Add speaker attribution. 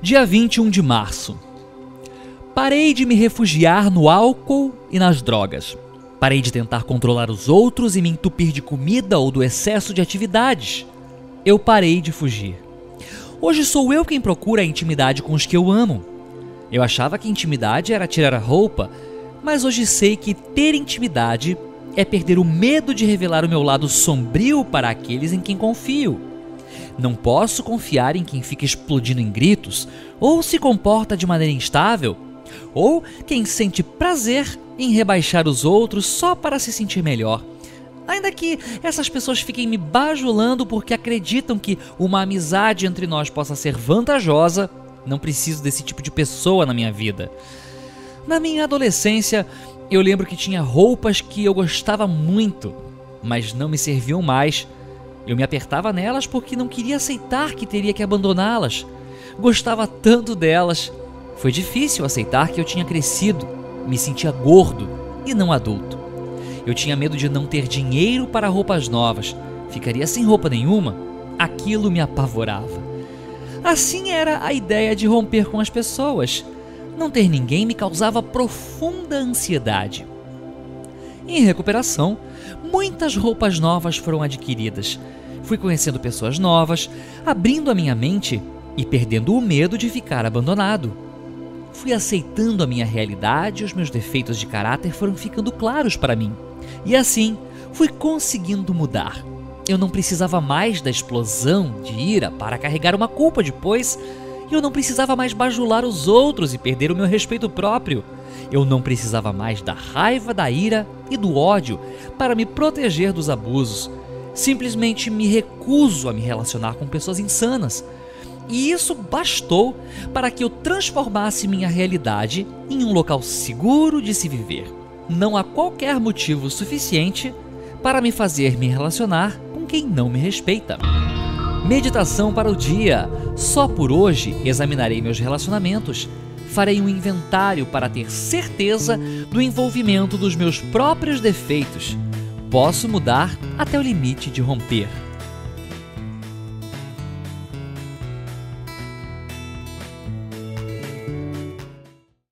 Speaker 1: Dia 21 de março. Parei de me refugiar no álcool e nas drogas. Parei de tentar controlar os outros e me entupir de comida ou do excesso de atividades. Eu parei de fugir. Hoje sou eu quem procura a intimidade com os que eu amo. Eu achava que intimidade era tirar a roupa, mas hoje sei que ter intimidade é perder o medo de revelar o meu lado sombrio para aqueles em quem confio. Não posso confiar em quem fica explodindo em gritos, ou se comporta de maneira instável, ou quem sente prazer em rebaixar os outros só para se sentir melhor. Ainda que essas pessoas fiquem me bajulando porque acreditam que uma amizade entre nós possa ser vantajosa, não preciso desse tipo de pessoa na minha vida. Na minha adolescência, eu lembro que tinha roupas que eu gostava muito, mas não me serviam mais. Eu me apertava nelas porque não queria aceitar que teria que abandoná-las. Gostava tanto delas. Foi difícil aceitar que eu tinha crescido, me sentia gordo e não adulto. Eu tinha medo de não ter dinheiro para roupas novas, ficaria sem roupa nenhuma. Aquilo me apavorava. Assim era a ideia de romper com as pessoas. Não ter ninguém me causava profunda ansiedade. Em recuperação, muitas roupas novas foram adquiridas. Fui conhecendo pessoas novas, abrindo a minha mente e perdendo o medo de ficar abandonado. Fui aceitando a minha realidade e os meus defeitos de caráter foram ficando claros para mim. E assim, fui conseguindo mudar. Eu não precisava mais da explosão de ira para carregar uma culpa depois eu não precisava mais bajular os outros e perder o meu respeito próprio. Eu não precisava mais da raiva, da ira e do ódio para me proteger dos abusos. Simplesmente me recuso a me relacionar com pessoas insanas. E isso bastou para que eu transformasse minha realidade em um local seguro de se viver. Não há qualquer motivo suficiente para me fazer me relacionar com quem não me respeita. Meditação para o dia. Só por hoje examinarei meus relacionamentos. Farei um inventário para ter certeza do envolvimento dos meus próprios defeitos. Posso mudar até o limite de romper.